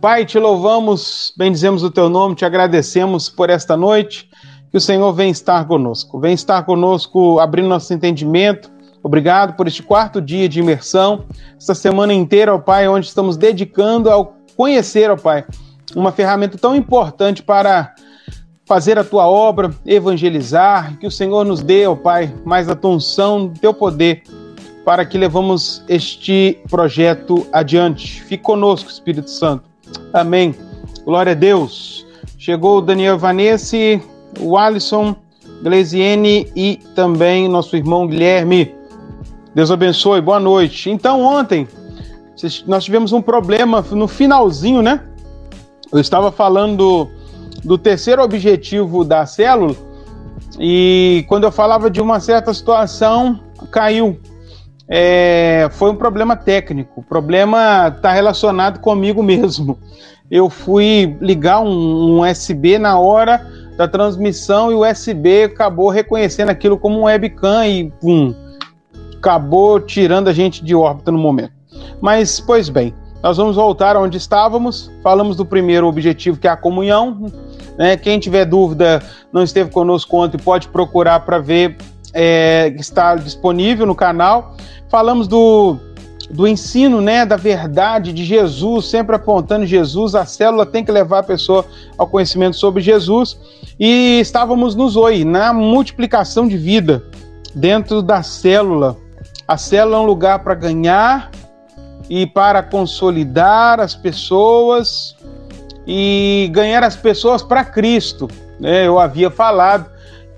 Pai, te louvamos, bendizemos o teu nome, te agradecemos por esta noite. Que o Senhor venha estar conosco. Vem estar conosco, abrindo nosso entendimento. Obrigado por este quarto dia de imersão, esta semana inteira, ó Pai, onde estamos dedicando ao conhecer, ó Pai, uma ferramenta tão importante para fazer a tua obra, evangelizar, que o Senhor nos dê, ó Pai, mais a tua unção, teu poder, para que levamos este projeto adiante. Fique conosco, Espírito Santo. Amém. Glória a Deus. Chegou o Daniel Vanessa, o Alisson, Gleisiene e também nosso irmão Guilherme. Deus abençoe, boa noite. Então, ontem, nós tivemos um problema no finalzinho, né? Eu estava falando do terceiro objetivo da célula e quando eu falava de uma certa situação, caiu. É, foi um problema técnico. O problema está relacionado comigo mesmo. Eu fui ligar um, um USB na hora da transmissão e o USB acabou reconhecendo aquilo como um webcam e pum, acabou tirando a gente de órbita no momento. Mas, pois bem, nós vamos voltar onde estávamos. Falamos do primeiro objetivo, que é a comunhão. Né? Quem tiver dúvida, não esteve conosco ontem, pode procurar para ver é, está disponível no canal. Falamos do, do ensino, né, da verdade de Jesus, sempre apontando Jesus. A célula tem que levar a pessoa ao conhecimento sobre Jesus. E estávamos nos oi, na multiplicação de vida dentro da célula. A célula é um lugar para ganhar e para consolidar as pessoas e ganhar as pessoas para Cristo. Né? Eu havia falado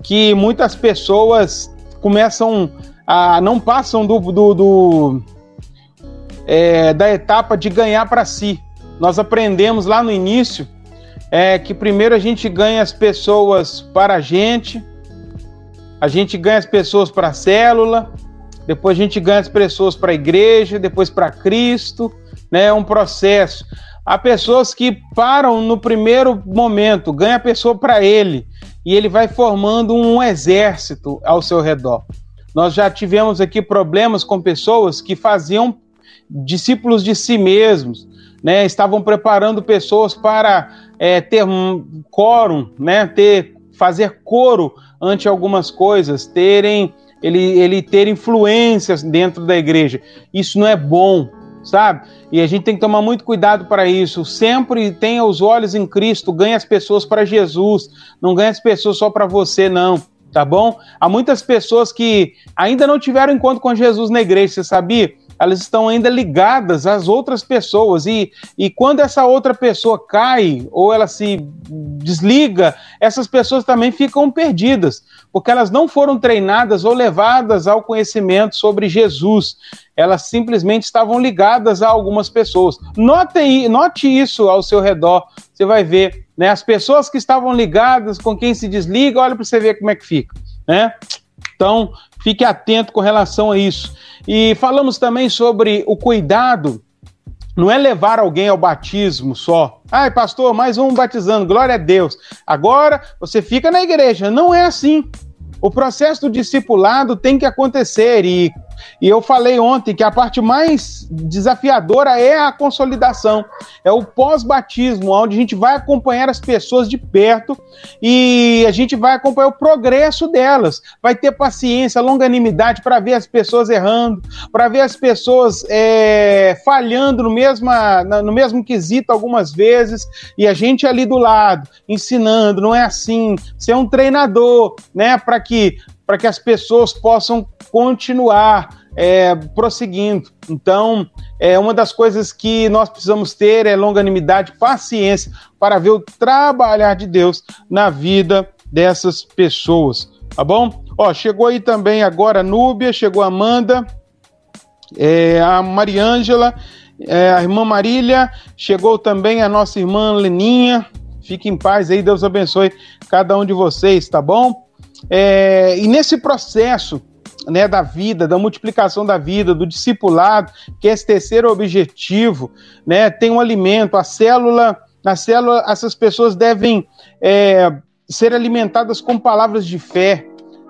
que muitas pessoas começam a não passam do, do, do é, da etapa de ganhar para si. Nós aprendemos lá no início é, que primeiro a gente ganha as pessoas para a gente, a gente ganha as pessoas para a célula, depois a gente ganha as pessoas para a igreja, depois para Cristo, né? É um processo. Há pessoas que param no primeiro momento, ganha a pessoa para ele, e ele vai formando um exército ao seu redor. Nós já tivemos aqui problemas com pessoas que faziam discípulos de si mesmos, né? Estavam preparando pessoas para é, ter um quórum, né? Ter fazer coro ante algumas coisas, terem ele, ele ter influências dentro da igreja. Isso não é bom, sabe? E a gente tem que tomar muito cuidado para isso. Sempre tenha os olhos em Cristo, ganhe as pessoas para Jesus, não ganhe as pessoas só para você, não. Tá bom? Há muitas pessoas que ainda não tiveram encontro com Jesus na igreja, você sabia? Elas estão ainda ligadas às outras pessoas. E, e quando essa outra pessoa cai ou ela se desliga, essas pessoas também ficam perdidas, porque elas não foram treinadas ou levadas ao conhecimento sobre Jesus. Elas simplesmente estavam ligadas a algumas pessoas. Note, note isso ao seu redor, você vai ver. Né? As pessoas que estavam ligadas com quem se desliga, olha para você ver como é que fica. Né? Então, fique atento com relação a isso. E falamos também sobre o cuidado, não é levar alguém ao batismo só. Ai, pastor, mais um batizando, glória a Deus. Agora você fica na igreja. Não é assim. O processo do discipulado tem que acontecer e e eu falei ontem que a parte mais desafiadora é a consolidação, é o pós-batismo, onde a gente vai acompanhar as pessoas de perto e a gente vai acompanhar o progresso delas, vai ter paciência, longanimidade para ver as pessoas errando, para ver as pessoas é, falhando no, mesma, no mesmo quesito algumas vezes. E a gente ali do lado ensinando, não é assim, ser um treinador, né, para que para que as pessoas possam continuar é, prosseguindo. Então, é uma das coisas que nós precisamos ter é longanimidade, paciência para ver o trabalhar de Deus na vida dessas pessoas, tá bom? Ó, chegou aí também agora a Núbia, chegou a Amanda, é, a Mariângela, é, a irmã Marília, chegou também a nossa irmã Leninha. Fique em paz aí, Deus abençoe cada um de vocês, tá bom? É, e nesse processo né, da vida, da multiplicação da vida, do discipulado, que é esse terceiro objetivo, né, tem um alimento, a célula, na célula essas pessoas devem é, ser alimentadas com palavras de fé.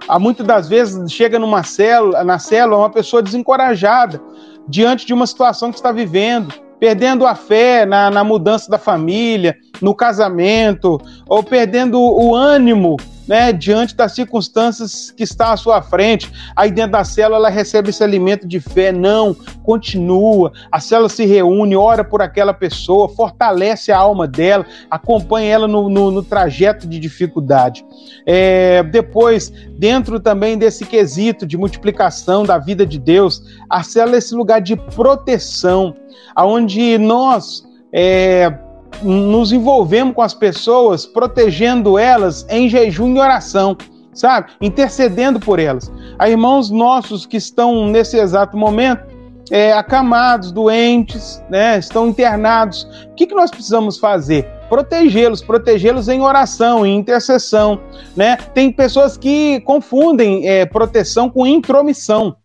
Há muitas das vezes chega numa célula, na célula uma pessoa desencorajada diante de uma situação que está vivendo, perdendo a fé na, na mudança da família, no casamento, ou perdendo o ânimo né, diante das circunstâncias que está à sua frente. Aí dentro da célula ela recebe esse alimento de fé. Não, continua. A célula se reúne, ora por aquela pessoa, fortalece a alma dela, acompanha ela no, no, no trajeto de dificuldade. É, depois, dentro também desse quesito de multiplicação da vida de Deus, a célula é esse lugar de proteção, aonde nós é, nos envolvemos com as pessoas, protegendo elas em jejum e oração, sabe? Intercedendo por elas. Há irmãos nossos que estão nesse exato momento é, acamados, doentes, né? Estão internados. O que, que nós precisamos fazer? Protegê-los, protegê-los em oração, em intercessão, né? Tem pessoas que confundem é, proteção com intromissão.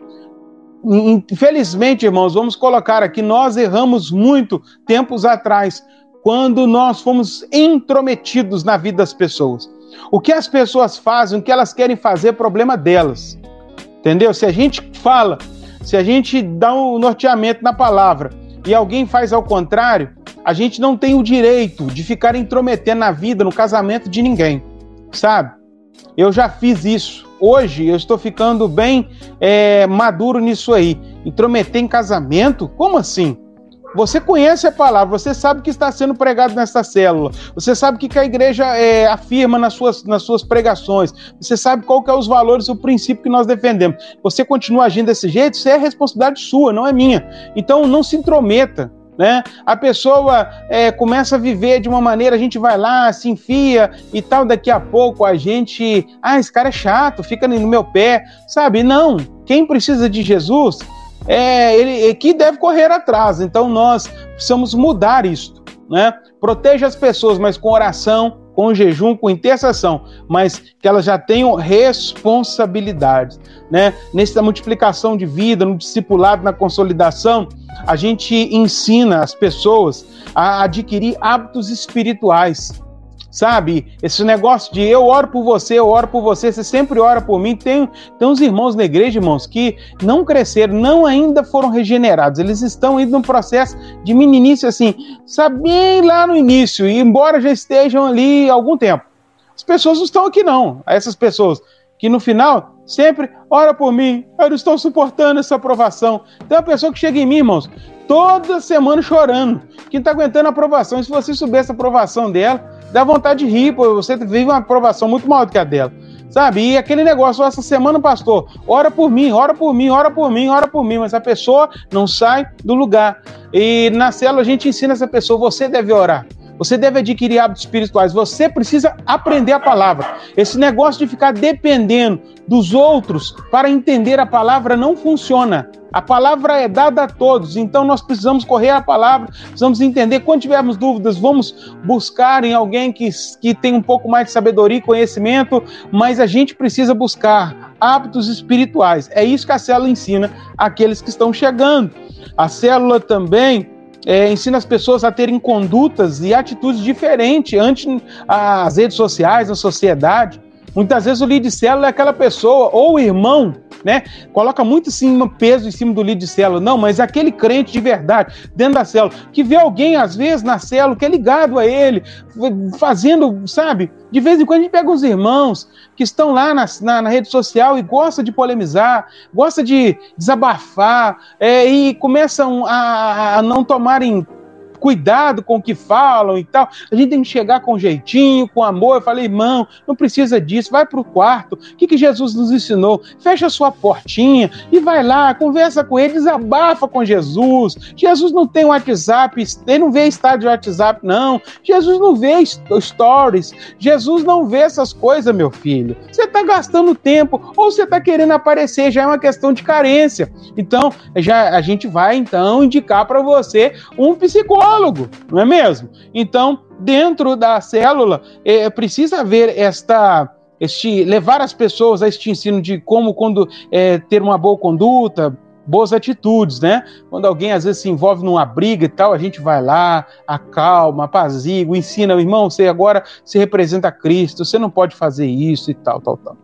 Infelizmente, irmãos, vamos colocar aqui, nós erramos muito tempos atrás quando nós fomos intrometidos na vida das pessoas. O que as pessoas fazem, o que elas querem fazer, é problema delas. Entendeu? Se a gente fala, se a gente dá um norteamento na palavra e alguém faz ao contrário, a gente não tem o direito de ficar intrometendo na vida, no casamento de ninguém, sabe? Eu já fiz isso. Hoje eu estou ficando bem é, maduro nisso aí. Intrometer em casamento? Como assim? Você conhece a palavra, você sabe que está sendo pregado nessa célula, você sabe o que a igreja é, afirma nas suas, nas suas pregações, você sabe qual que é os valores, o princípio que nós defendemos. Você continua agindo desse jeito, isso é responsabilidade sua, não é minha. Então não se intrometa. Né? A pessoa é, começa a viver de uma maneira, a gente vai lá, se enfia e tal, daqui a pouco a gente, ah, esse cara é chato, fica no meu pé, sabe? Não, quem precisa de Jesus é, ele, que deve correr atrás. Então nós precisamos mudar isto, né? Proteja as pessoas, mas com oração, com jejum, com intercessão, mas que elas já tenham responsabilidades, né? Nessa multiplicação de vida, no discipulado, na consolidação, a gente ensina as pessoas a adquirir hábitos espirituais. Sabe? Esse negócio de eu oro por você, eu oro por você, você sempre ora por mim. Tem, tem uns irmãos na igreja, irmãos, que não cresceram, não ainda foram regenerados. Eles estão indo num processo de meninice, assim, sabe, bem lá no início, e embora já estejam ali há algum tempo. As pessoas não estão aqui, não. Essas pessoas que no final sempre ora por mim, eu não estou suportando essa aprovação. Tem uma pessoa que chega em mim, irmãos, toda semana chorando, que não está aguentando a aprovação. E se você soubesse a aprovação dela, dá vontade de rir, pô, você vive uma aprovação muito maior do que a dela. Sabe? E aquele negócio, essa semana, pastor, ora por mim, ora por mim, ora por mim, ora por mim, mas a pessoa não sai do lugar. E na célula a gente ensina essa pessoa, você deve orar. Você deve adquirir hábitos espirituais. Você precisa aprender a palavra. Esse negócio de ficar dependendo dos outros para entender a palavra não funciona. A palavra é dada a todos, então nós precisamos correr a palavra, precisamos entender. Quando tivermos dúvidas, vamos buscar em alguém que, que tem um pouco mais de sabedoria e conhecimento, mas a gente precisa buscar hábitos espirituais. É isso que a célula ensina àqueles que estão chegando. A célula também é, ensina as pessoas a terem condutas e atitudes diferentes ante as redes sociais, a sociedade. Muitas vezes o líder de célula é aquela pessoa, ou o irmão, né? Coloca muito sim, peso em cima do líder de célula. Não, mas aquele crente de verdade, dentro da célula, que vê alguém, às vezes, na célula, que é ligado a ele, fazendo, sabe? De vez em quando a gente pega uns irmãos que estão lá na, na, na rede social e gosta de polemizar, gosta de desabafar, é, e começam a, a não tomarem cuidado com o que falam e tal. A gente tem que chegar com jeitinho, com amor. Eu falei, irmão, não precisa disso, vai para o quarto. O que, que Jesus nos ensinou? Fecha a sua portinha e vai lá, conversa com ele, desabafa com Jesus. Jesus não tem WhatsApp, ele não vê estado de WhatsApp, não. Jesus não vê stories. Jesus não vê essas coisas, meu filho. Você está gastando tempo ou você está querendo aparecer, já é uma questão de carência. Então, já a gente vai então indicar para você um psicólogo psicólogo, não é mesmo? Então, dentro da célula, é, precisa haver esta este levar as pessoas a este ensino de como quando é, ter uma boa conduta, boas atitudes, né? Quando alguém às vezes se envolve numa briga e tal, a gente vai lá, acalma, apazigua, ensina, irmão, você agora se representa Cristo, você não pode fazer isso e tal, tal, tal.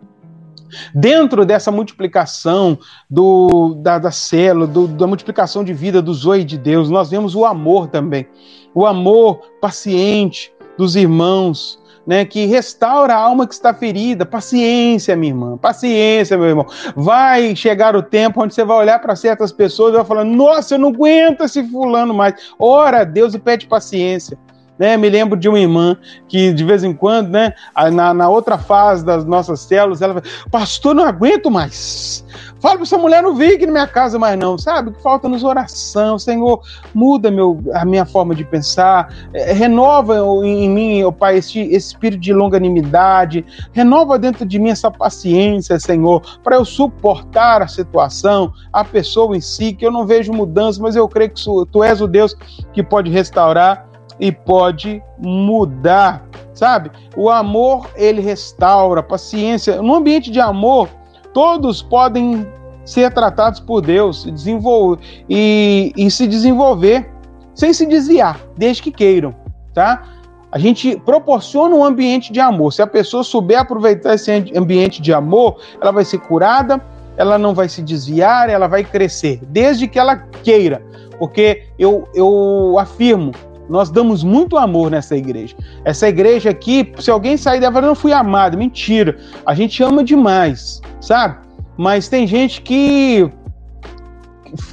Dentro dessa multiplicação do, da, da célula, do, da multiplicação de vida do zoe de Deus, nós vemos o amor também. O amor paciente dos irmãos, né, que restaura a alma que está ferida. Paciência, minha irmã, paciência, meu irmão. Vai chegar o tempo onde você vai olhar para certas pessoas e vai falar: Nossa, eu não aguento esse fulano mais. Ora a Deus e pede paciência. Né, me lembro de uma irmã que de vez em quando, né, na, na outra fase das nossas células, ela fala, pastor, não aguento mais. Fala para essa mulher não vir aqui na minha casa mais não, sabe? Que falta nos oração, Senhor, muda meu, a minha forma de pensar, é, renova em mim, oh, Pai, esse, esse espírito de longanimidade, renova dentro de mim essa paciência, Senhor, para eu suportar a situação, a pessoa em si, que eu não vejo mudança, mas eu creio que tu és o Deus que pode restaurar e pode mudar, sabe? O amor, ele restaura, paciência. No ambiente de amor, todos podem ser tratados por Deus desenvolver, e, e se desenvolver sem se desviar, desde que queiram, tá? A gente proporciona um ambiente de amor. Se a pessoa souber aproveitar esse ambiente de amor, ela vai ser curada, ela não vai se desviar, ela vai crescer, desde que ela queira. Porque eu, eu afirmo nós damos muito amor nessa igreja. Essa igreja aqui, se alguém sair dela, não fui amado, mentira. A gente ama demais, sabe? Mas tem gente que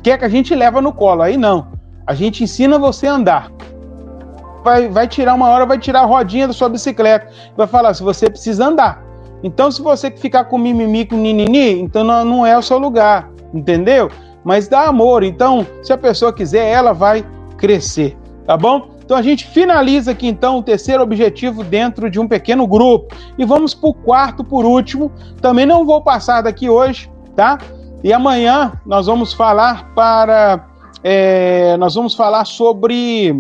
quer que a gente leva no colo. Aí não. A gente ensina você a andar. Vai, vai tirar uma hora, vai tirar a rodinha da sua bicicleta. Vai falar se você precisa andar. Então, se você ficar com mimimi, com ninini, então não, não é o seu lugar, entendeu? Mas dá amor. Então, se a pessoa quiser, ela vai crescer tá bom? Então a gente finaliza aqui então o terceiro objetivo dentro de um pequeno grupo e vamos para o quarto por último. Também não vou passar daqui hoje, tá? E amanhã nós vamos falar para é, nós vamos falar sobre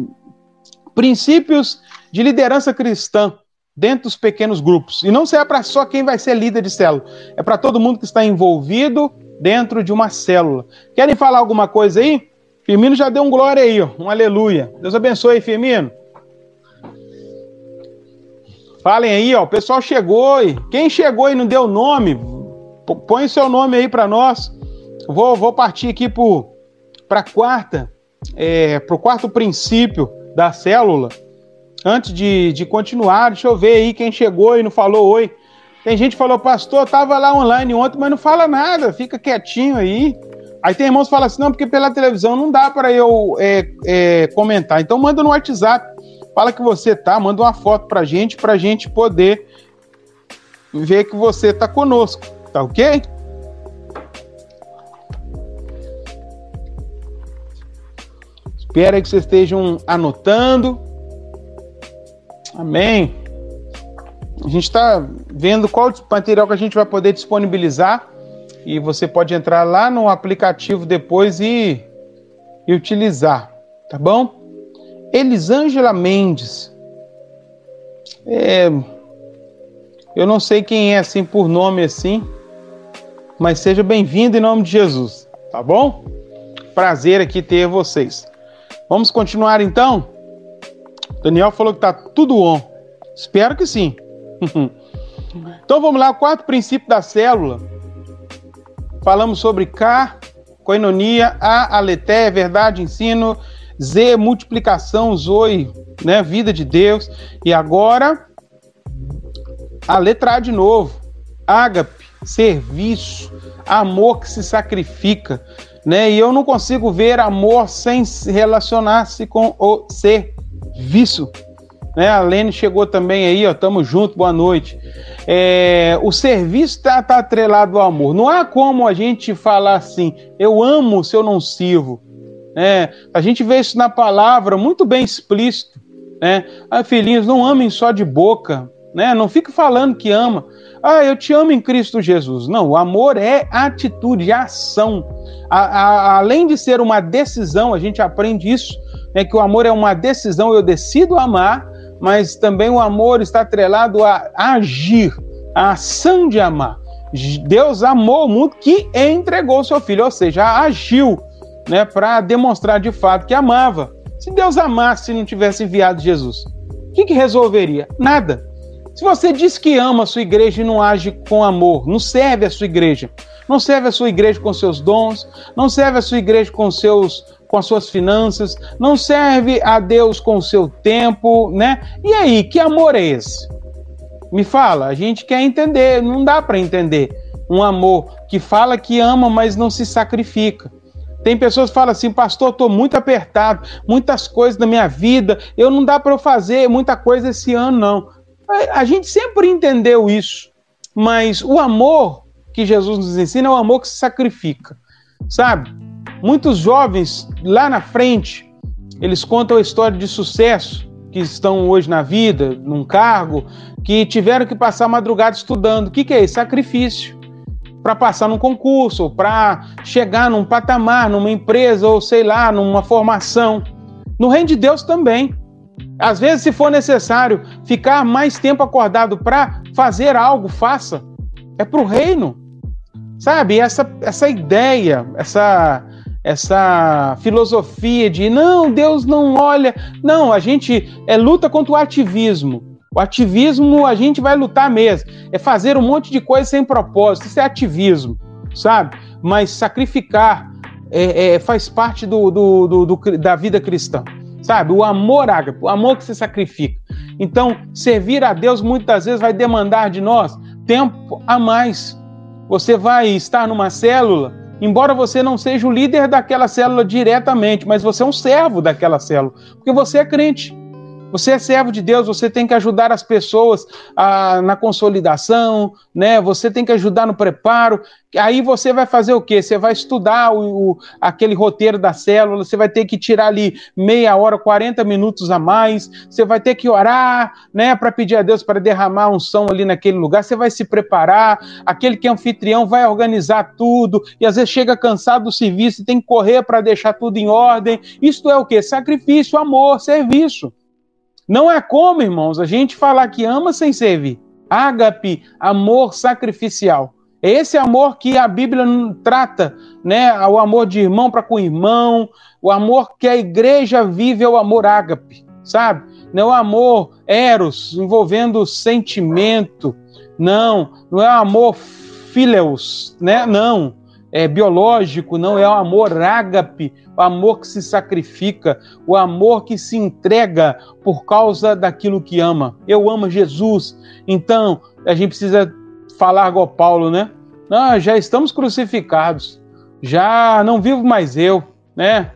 princípios de liderança cristã dentro dos pequenos grupos. E não será para só quem vai ser líder de célula, é para todo mundo que está envolvido dentro de uma célula. Querem falar alguma coisa aí? Firmino já deu um glória aí, ó, um aleluia. Deus abençoe Firmino. Falem aí, ó, o pessoal chegou e quem chegou e não deu nome, põe seu nome aí para nós. Vou, vou partir aqui para quarta, é, para o quarto princípio da célula. Antes de, de continuar, deixa eu ver aí quem chegou e não falou oi. Tem gente que falou, pastor, tava lá online ontem, mas não fala nada, fica quietinho aí. Aí tem irmãos que falam assim, não, porque pela televisão não dá para eu é, é, comentar. Então manda no WhatsApp, fala que você tá, manda uma foto pra gente, pra gente poder ver que você tá conosco, tá ok? Espero que vocês estejam anotando. Amém. A gente está vendo qual material que a gente vai poder disponibilizar e você pode entrar lá no aplicativo depois e, e utilizar, tá bom? Elisângela Mendes. É, eu não sei quem é assim por nome assim, mas seja bem-vindo em nome de Jesus, tá bom? Prazer aqui ter vocês. Vamos continuar então? Daniel falou que tá tudo on. Espero que sim. então vamos lá, o quarto princípio da célula Falamos sobre K, coinonia, A, aleté, verdade, ensino, Z, multiplicação, zoe, né, vida de Deus. E agora, a letra A de novo. Ágape, serviço, amor que se sacrifica. Né? E eu não consigo ver amor sem relacionar-se com o serviço. Né? A Lene chegou também aí, ó, tamo junto, boa noite. É, o serviço está tá atrelado ao amor. Não há como a gente falar assim, eu amo se eu não sirvo. É, a gente vê isso na palavra muito bem explícito. Né? Ah, filhinhos, não amem só de boca. Né? Não fique falando que ama. Ah, eu te amo em Cristo Jesus. Não, o amor é atitude, ação. A, a, além de ser uma decisão, a gente aprende isso, né, que o amor é uma decisão, eu decido amar, mas também o amor está atrelado a agir, a ação de amar. Deus amou o mundo que entregou seu filho, ou seja, agiu né, para demonstrar de fato que amava. Se Deus amasse e não tivesse enviado Jesus, o que, que resolveria? Nada. Se você diz que ama a sua igreja e não age com amor, não serve a sua igreja, não serve a sua igreja com seus dons, não serve a sua igreja com seus com as suas finanças, não serve a Deus com o seu tempo, né? E aí, que amor é esse? Me fala, a gente quer entender, não dá para entender um amor que fala que ama, mas não se sacrifica. Tem pessoas que falam assim, pastor, estou muito apertado, muitas coisas na minha vida, eu não dá para eu fazer muita coisa esse ano, não. A gente sempre entendeu isso, mas o amor que Jesus nos ensina é o amor que se sacrifica, sabe? Muitos jovens lá na frente, eles contam a história de sucesso que estão hoje na vida, num cargo, que tiveram que passar madrugada estudando. O que, que é isso? Sacrifício. Para passar num concurso, para chegar num patamar, numa empresa, ou sei lá, numa formação. No reino de Deus também. Às vezes, se for necessário ficar mais tempo acordado para fazer algo, faça. É para o reino. Sabe? Essa, essa ideia, essa, essa filosofia de não, Deus não olha. Não, a gente é luta contra o ativismo. O ativismo a gente vai lutar mesmo. É fazer um monte de coisa sem propósito. Isso é ativismo, sabe? Mas sacrificar é, é, faz parte do, do, do, do, da vida cristã, sabe? O amor o amor que se sacrifica. Então, servir a Deus muitas vezes vai demandar de nós tempo a mais. Você vai estar numa célula embora você não seja o líder daquela célula diretamente, mas você é um servo daquela célula, porque você é crente. Você é servo de Deus, você tem que ajudar as pessoas a, na consolidação, né? Você tem que ajudar no preparo. Aí você vai fazer o quê? Você vai estudar o, o, aquele roteiro da célula, você vai ter que tirar ali meia hora, 40 minutos a mais, você vai ter que orar, né, para pedir a Deus para derramar um som ali naquele lugar, você vai se preparar, aquele que é anfitrião vai organizar tudo, e às vezes chega cansado do serviço e tem que correr para deixar tudo em ordem. Isto é o quê? Sacrifício, amor, serviço. Não é como, irmãos, a gente falar que ama sem servir. Ágape, amor sacrificial. É esse amor que a Bíblia trata, né? O amor de irmão para com irmão, o amor que a igreja vive é o amor ágape, sabe? Não é o amor eros, envolvendo sentimento. Não, não é o amor phileus, né? Não é, biológico, não é o amor ágape, o amor que se sacrifica, o amor que se entrega por causa daquilo que ama. Eu amo Jesus, então a gente precisa falar igual Paulo, né? Não, já estamos crucificados, já não vivo mais eu, né?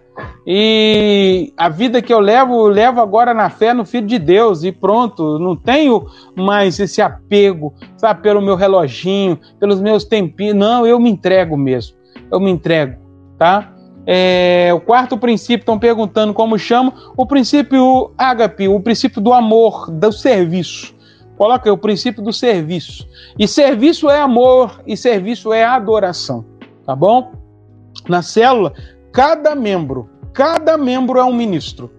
E a vida que eu levo, eu levo agora na fé no Filho de Deus e pronto. Não tenho mais esse apego, sabe, pelo meu reloginho, pelos meus tempinhos. Não, eu me entrego mesmo. Eu me entrego, tá? É, o quarto princípio, estão perguntando como chama. O princípio ágape, o princípio do amor, do serviço. Coloca aí o princípio do serviço. E serviço é amor e serviço é adoração, tá bom? Na célula, cada membro, cada membro é um ministro.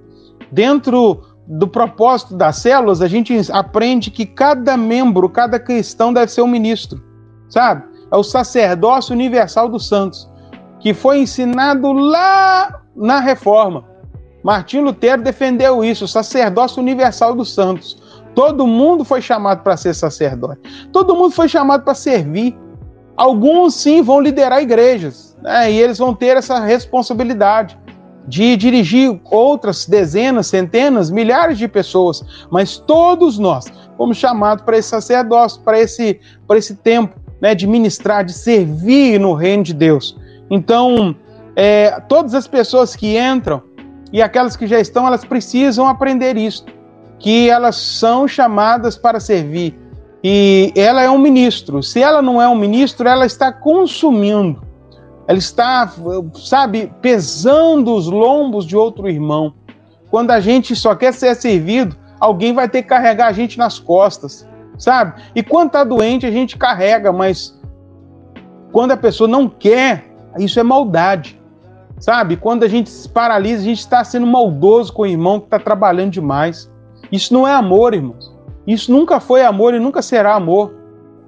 Dentro do propósito das células, a gente aprende que cada membro, cada cristão deve ser um ministro, sabe? É o sacerdócio universal dos santos, que foi ensinado lá na reforma. Martim Lutero defendeu isso, o sacerdócio universal dos santos. Todo mundo foi chamado para ser sacerdote. Todo mundo foi chamado para servir. Alguns sim vão liderar igrejas, né? e eles vão ter essa responsabilidade de dirigir outras dezenas, centenas, milhares de pessoas, mas todos nós fomos chamados para esse sacerdócio, para esse, para esse tempo né, de ministrar, de servir no reino de Deus. Então, é, todas as pessoas que entram e aquelas que já estão, elas precisam aprender isso, que elas são chamadas para servir e ela é um ministro. Se ela não é um ministro, ela está consumindo, ela está, sabe, pesando os lombos de outro irmão. Quando a gente só quer ser servido, alguém vai ter que carregar a gente nas costas, sabe? E quando está doente, a gente carrega, mas quando a pessoa não quer, isso é maldade, sabe? Quando a gente se paralisa, a gente está sendo maldoso com o irmão que está trabalhando demais. Isso não é amor, irmãos. Isso nunca foi amor e nunca será amor.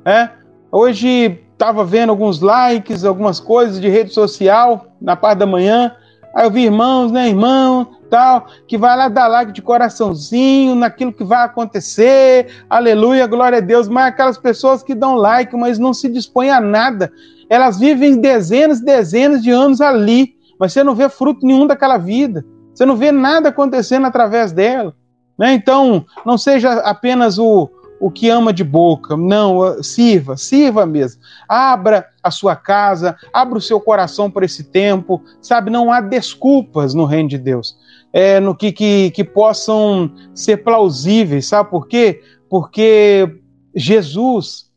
É? Hoje estava vendo alguns likes, algumas coisas de rede social na parte da manhã. Aí eu vi irmãos, né, irmão, tal, que vai lá dar like de coraçãozinho naquilo que vai acontecer, aleluia, glória a Deus, mas aquelas pessoas que dão like, mas não se dispõem a nada, elas vivem dezenas dezenas de anos ali, mas você não vê fruto nenhum daquela vida, você não vê nada acontecendo através dela. Né? Então, não seja apenas o, o que ama de boca. Não, sirva, sirva mesmo. Abra a sua casa, abra o seu coração por esse tempo, sabe? Não há desculpas no reino de Deus. É, no que, que, que possam ser plausíveis, sabe por quê? Porque Jesus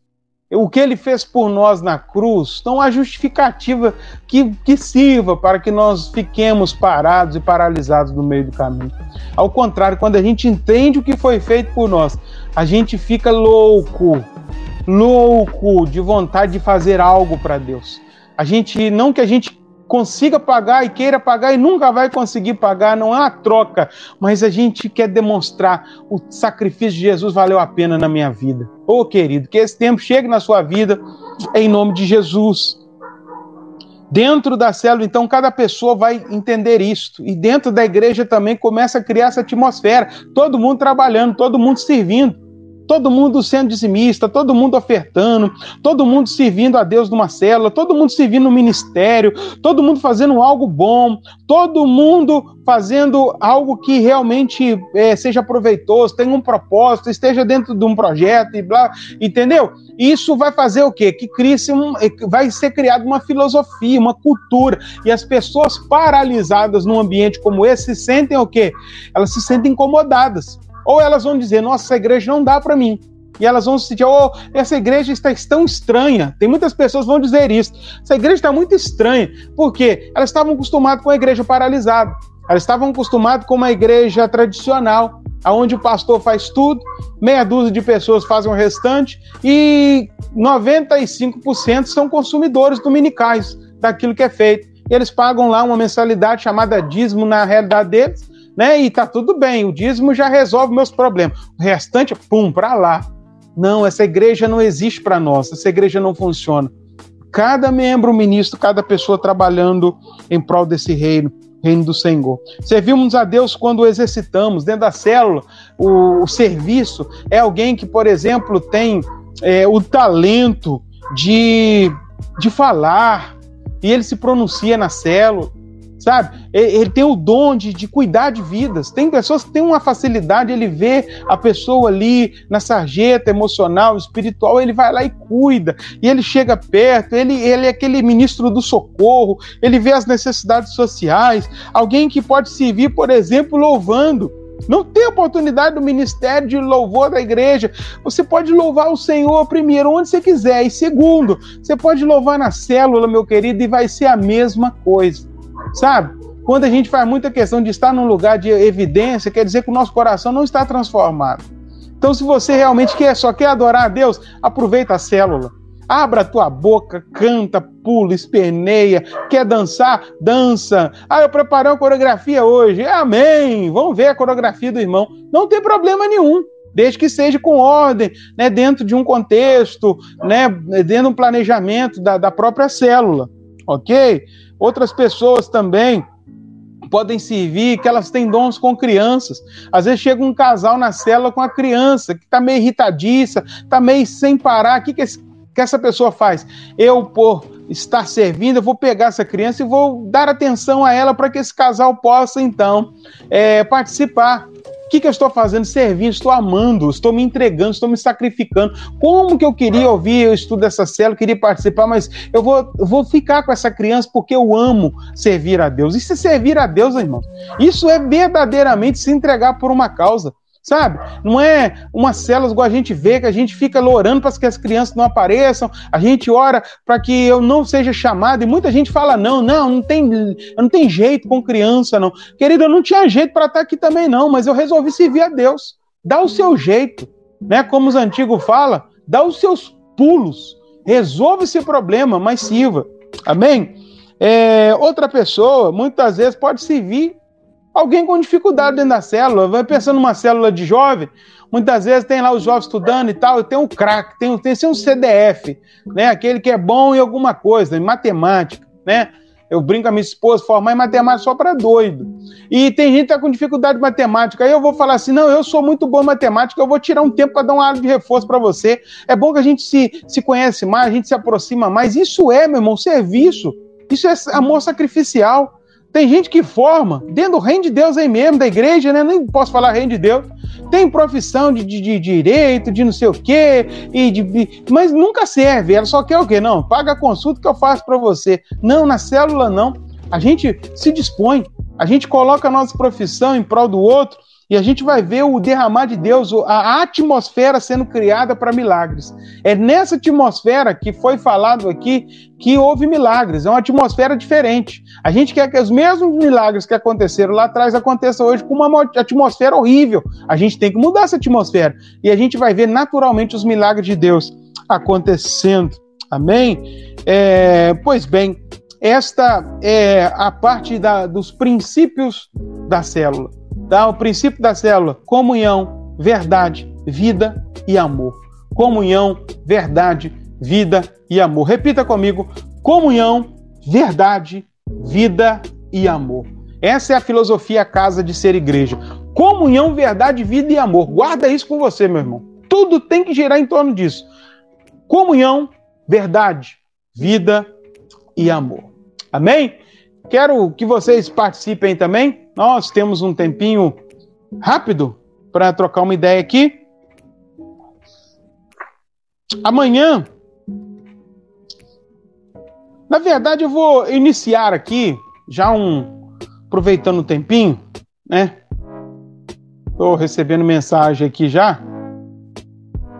o que ele fez por nós na cruz, não há justificativa que, que sirva para que nós fiquemos parados e paralisados no meio do caminho. Ao contrário, quando a gente entende o que foi feito por nós, a gente fica louco, louco de vontade de fazer algo para Deus. A gente, não que a gente consiga pagar e queira pagar e nunca vai conseguir pagar, não uma troca, mas a gente quer demonstrar o sacrifício de Jesus valeu a pena na minha vida. Ô oh, querido, que esse tempo chegue na sua vida em nome de Jesus. Dentro da célula, então, cada pessoa vai entender isto. E dentro da igreja também começa a criar essa atmosfera. Todo mundo trabalhando, todo mundo servindo todo mundo sendo dizimista, todo mundo ofertando, todo mundo servindo a Deus numa célula, todo mundo servindo no ministério, todo mundo fazendo algo bom, todo mundo fazendo algo que realmente é, seja proveitoso, tenha um propósito, esteja dentro de um projeto e blá, entendeu? Isso vai fazer o quê? Que crie um, é, vai ser criada uma filosofia, uma cultura, e as pessoas paralisadas num ambiente como esse se sentem o quê? Elas se sentem incomodadas. Ou elas vão dizer, nossa, essa igreja não dá para mim. E elas vão se sentir, oh, essa igreja está tão estranha. Tem muitas pessoas que vão dizer isso. Essa igreja está muito estranha. Por quê? Elas estavam acostumadas com a igreja paralisada. Elas estavam acostumadas com uma igreja tradicional, onde o pastor faz tudo, meia dúzia de pessoas fazem o restante e 95% são consumidores dominicais daquilo que é feito. Eles pagam lá uma mensalidade chamada dízimo na realidade deles né? E tá tudo bem, o dízimo já resolve meus problemas. O restante, pum, para lá. Não, essa igreja não existe para nós, essa igreja não funciona. Cada membro, ministro, cada pessoa trabalhando em prol desse reino, reino do Senhor. Servimos a Deus quando exercitamos, dentro da célula, o, o serviço é alguém que, por exemplo, tem é, o talento de, de falar, e ele se pronuncia na célula, sabe? Ele tem o dom de, de cuidar de vidas. Tem pessoas que têm uma facilidade, ele vê a pessoa ali na sarjeta emocional, espiritual, ele vai lá e cuida, e ele chega perto, ele, ele é aquele ministro do socorro, ele vê as necessidades sociais, alguém que pode servir, por exemplo, louvando. Não tem oportunidade do ministério de louvor da igreja. Você pode louvar o Senhor primeiro, onde você quiser. E segundo, você pode louvar na célula, meu querido, e vai ser a mesma coisa. Sabe? Quando a gente faz muita questão de estar num lugar de evidência, quer dizer que o nosso coração não está transformado. Então, se você realmente quer, só quer adorar a Deus, aproveita a célula. Abra a tua boca, canta, pula, esperneia. Quer dançar? Dança. Ah, eu preparei uma coreografia hoje. Amém. Vamos ver a coreografia do irmão. Não tem problema nenhum desde que seja com ordem, né, dentro de um contexto, né, dentro de um planejamento da, da própria célula, ok? Outras pessoas também podem servir, que elas têm dons com crianças. Às vezes chega um casal na cela com a criança que está meio irritadiça, está meio sem parar. O que, que, esse, que essa pessoa faz? Eu, por estar servindo, eu vou pegar essa criança e vou dar atenção a ela para que esse casal possa, então, é, participar que, que eu estou fazendo? Servindo, estou amando, estou me entregando, estou me sacrificando. Como que eu queria ouvir o estudo dessa célula, queria participar, mas eu vou, vou ficar com essa criança porque eu amo servir a Deus. Isso é servir a Deus, irmão. Isso é verdadeiramente se entregar por uma causa sabe? Não é uma célula igual a gente vê, que a gente fica orando para que as crianças não apareçam, a gente ora para que eu não seja chamado, e muita gente fala, não, não, não tem, não tem jeito com criança, não. Querido, eu não tinha jeito para estar aqui também, não, mas eu resolvi servir a Deus. Dá o seu jeito, né? Como os antigos falam, dá os seus pulos, resolve esse problema, mas sirva. Amém? É, outra pessoa, muitas vezes, pode servir Alguém com dificuldade dentro da célula, vai pensando numa célula de jovem, muitas vezes tem lá os jovens estudando e tal, tem um craque, tem, tem um CDF, né? Aquele que é bom em alguma coisa, em matemática, né? Eu brinco com a minha esposa, formar em matemática só para doido. E tem gente que tá com dificuldade de matemática. Aí eu vou falar assim: não, eu sou muito bom em matemática, eu vou tirar um tempo para dar uma aula de reforço para você. É bom que a gente se, se conhece mais, a gente se aproxima mais. Isso é, meu irmão, serviço. Isso é amor sacrificial. Tem gente que forma dentro do reino de Deus aí mesmo, da igreja, né? Nem posso falar reino de Deus. Tem profissão de, de, de direito, de não sei o quê, e de, mas nunca serve. Ela só quer o quê? Não, paga a consulta que eu faço para você. Não, na célula não. A gente se dispõe, a gente coloca a nossa profissão em prol do outro e a gente vai ver o derramar de Deus, a atmosfera sendo criada para milagres. É nessa atmosfera que foi falado aqui que houve milagres. É uma atmosfera diferente. A gente quer que os mesmos milagres que aconteceram lá atrás aconteçam hoje com uma atmosfera horrível. A gente tem que mudar essa atmosfera. E a gente vai ver naturalmente os milagres de Deus acontecendo. Amém? É, pois bem, esta é a parte da, dos princípios da célula. Tá? O princípio da célula: comunhão, verdade, vida e amor. Comunhão, verdade, vida e amor. Repita comigo: comunhão, verdade, vida e amor. Essa é a filosofia casa de ser igreja. Comunhão, verdade, vida e amor. Guarda isso com você, meu irmão. Tudo tem que girar em torno disso. Comunhão, verdade, vida e amor. Amém? Quero que vocês participem também. Nós temos um tempinho rápido para trocar uma ideia aqui. Amanhã, na verdade, eu vou iniciar aqui já um aproveitando o tempinho, né? Estou recebendo mensagem aqui já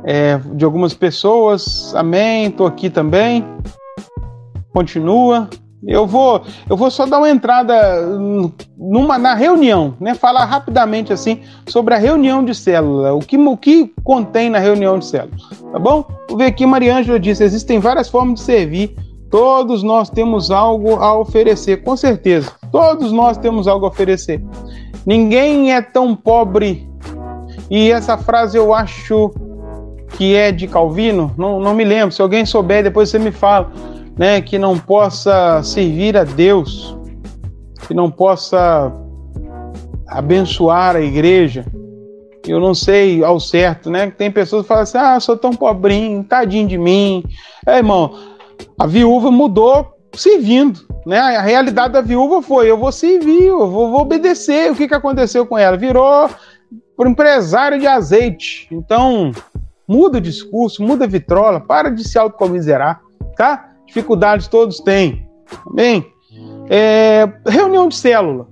é, de algumas pessoas. Amém. Estou aqui também. Continua. Eu vou, eu vou só dar uma entrada numa, na reunião, né? Falar rapidamente assim sobre a reunião de célula, o que, o que contém na reunião de célula, tá bom? Vou ver aqui, Mariângela disse: existem várias formas de servir, todos nós temos algo a oferecer, com certeza, todos nós temos algo a oferecer. Ninguém é tão pobre, e essa frase eu acho que é de Calvino, não, não me lembro, se alguém souber, depois você me fala né, que não possa servir a Deus, que não possa abençoar a igreja. Eu não sei ao certo, né? Tem pessoas que falam assim: ah, sou tão pobrinho, tadinho de mim. É, irmão, a viúva mudou servindo, né? A realidade da viúva foi: eu vou servir, eu vou, vou obedecer. O que, que aconteceu com ela? Virou por empresário de azeite. Então, muda o discurso, muda a vitrola, para de se autocomiserar, tá? Dificuldades todos têm. Amém? É, reunião de célula.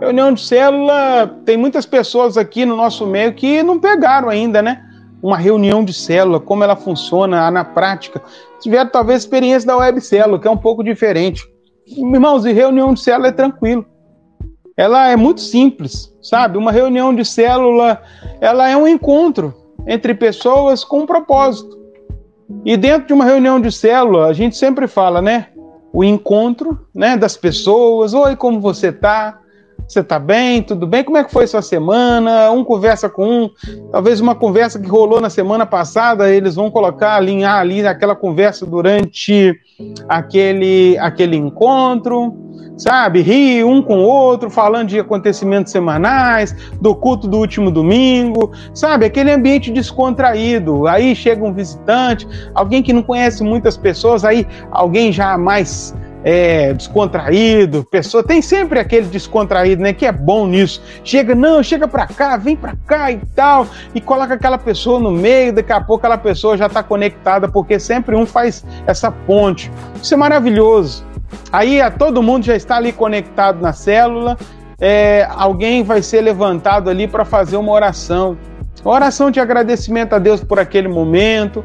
Reunião de célula, tem muitas pessoas aqui no nosso meio que não pegaram ainda, né? Uma reunião de célula, como ela funciona na prática. Tiveram talvez experiência da web célula, que é um pouco diferente. Irmãos, e reunião de célula é tranquilo. Ela é muito simples, sabe? Uma reunião de célula, ela é um encontro entre pessoas com um propósito. E dentro de uma reunião de célula, a gente sempre fala, né? O encontro, né, das pessoas. Oi, como você tá? Você tá bem? Tudo bem? Como é que foi sua semana? Um conversa com um. Talvez uma conversa que rolou na semana passada, eles vão colocar, alinhar ali aquela conversa durante aquele, aquele encontro sabe? Rir um com o outro, falando de acontecimentos semanais, do culto do último domingo, sabe? Aquele ambiente descontraído. Aí chega um visitante, alguém que não conhece muitas pessoas, aí alguém já mais é, descontraído, pessoa tem sempre aquele descontraído, né? Que é bom nisso. Chega, não, chega pra cá, vem pra cá e tal, e coloca aquela pessoa no meio, daqui a pouco aquela pessoa já tá conectada, porque sempre um faz essa ponte. Isso é maravilhoso. Aí a, todo mundo já está ali conectado na célula, é, alguém vai ser levantado ali para fazer uma oração. oração de agradecimento a Deus por aquele momento,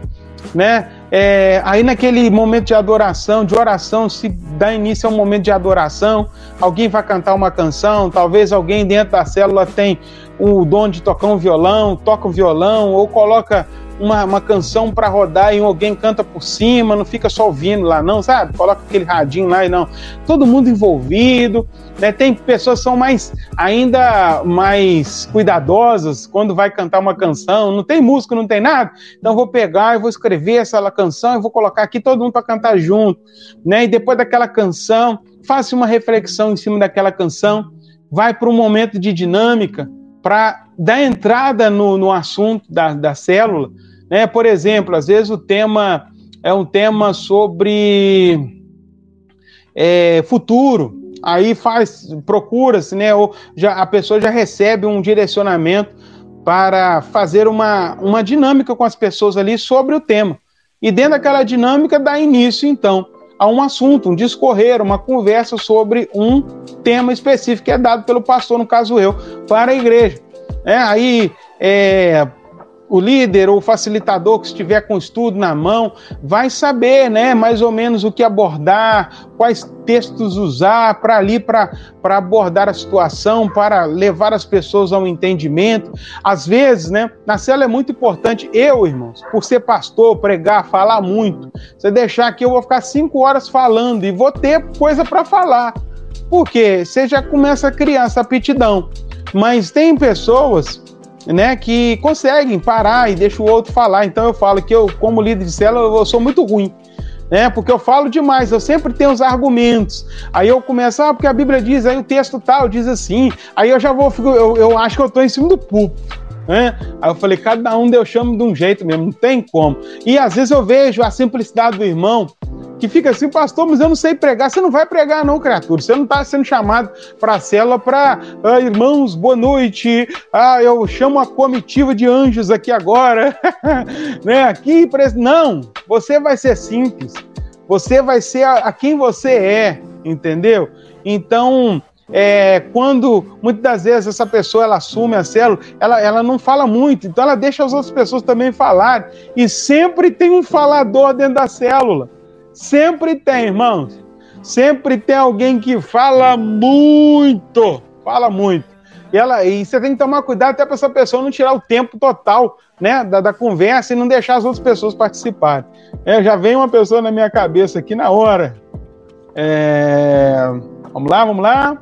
né? É, aí naquele momento de adoração, de oração, se dá início a um momento de adoração, alguém vai cantar uma canção, talvez alguém dentro da célula tem o dom de tocar um violão, toca o violão, ou coloca uma, uma canção para rodar e alguém canta por cima, não fica só ouvindo lá, não, sabe? Coloca aquele radinho lá e não. Todo mundo envolvido, né? Tem pessoas que são mais ainda mais cuidadosas quando vai cantar uma canção, não tem música, não tem nada. Então vou pegar e vou escrever essa canção e vou colocar aqui todo mundo para cantar junto, né? E depois daquela canção, faça uma reflexão em cima daquela canção, vai para um momento de dinâmica para dar entrada no, no assunto da, da célula. Né? Por exemplo, às vezes o tema é um tema sobre é, futuro, aí faz, procura-se, né? Ou já, a pessoa já recebe um direcionamento para fazer uma, uma dinâmica com as pessoas ali sobre o tema. E dentro daquela dinâmica dá início, então, a um assunto, um discorrer, uma conversa sobre um tema específico que é dado pelo pastor, no caso eu, para a igreja. É, aí é, o líder ou o facilitador que estiver com o estudo na mão vai saber, né, mais ou menos o que abordar, quais textos usar para ali para abordar a situação, para levar as pessoas ao entendimento. Às vezes, né, na cela é muito importante eu, irmãos, por ser pastor, pregar, falar muito. Você deixar aqui eu vou ficar cinco horas falando e vou ter coisa para falar. Porque você já começa a criar essa aptidão. Mas tem pessoas né, que conseguem parar e deixa o outro falar. Então eu falo que eu, como líder de célula, eu sou muito ruim. Né, porque eu falo demais, eu sempre tenho os argumentos. Aí eu começo, ah, porque a Bíblia diz, aí o texto tal diz assim. Aí eu já vou, eu, eu acho que eu estou em cima do púlpito. Né? Aí eu falei, cada um eu chamo de um jeito mesmo, não tem como. E às vezes eu vejo a simplicidade do irmão, que fica assim, pastor, mas eu não sei pregar. Você não vai pregar, não, criatura. Você não está sendo chamado para a célula para, ah, irmãos, boa noite. Ah, eu chamo a comitiva de anjos aqui agora. né? Aqui, não, você vai ser simples. Você vai ser a, a quem você é, entendeu? Então, é, quando muitas das vezes essa pessoa ela assume a célula, ela, ela não fala muito, então ela deixa as outras pessoas também falarem. E sempre tem um falador dentro da célula. Sempre tem, irmãos. Sempre tem alguém que fala muito. Fala muito. E, ela, e você tem que tomar cuidado até para essa pessoa não tirar o tempo total né, da, da conversa e não deixar as outras pessoas participarem. É, já vem uma pessoa na minha cabeça aqui na hora. É, vamos lá, vamos lá.